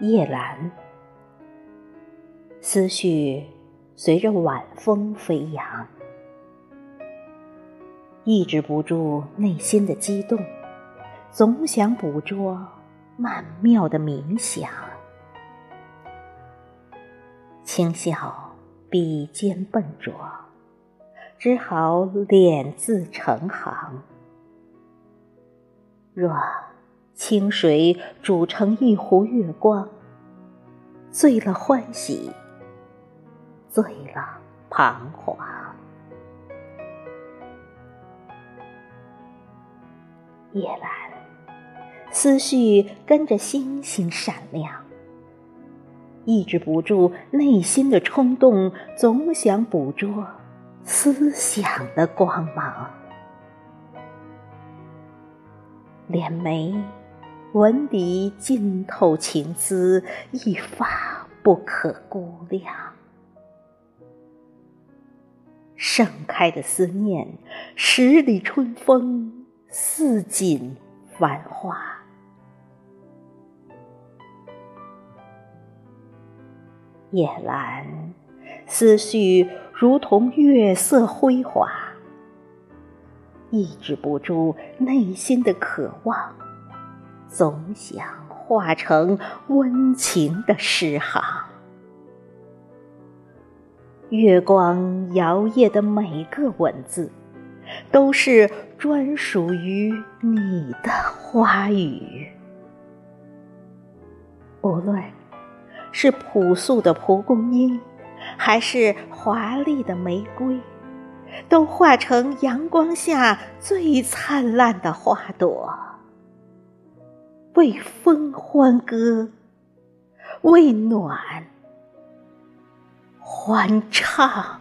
夜阑，思绪随着晚风飞扬，抑制不住内心的激动，总想捕捉曼妙的冥想。轻笑笔尖笨拙，只好敛字成行。若清水煮成一壶月光，醉了欢喜，醉了彷徨。夜阑，思绪跟着星星闪亮，抑制不住内心的冲动，总想捕捉思想的光芒。连眉。文底浸透情思，一发不可估量。盛开的思念，十里春风，似锦繁华。夜阑，思绪如同月色辉华，抑制不住内心的渴望。总想化成温情的诗行，月光摇曳的每个文字，都是专属于你的花语。无论是朴素的蒲公英，还是华丽的玫瑰，都化成阳光下最灿烂的花朵。为风欢歌，为暖欢唱。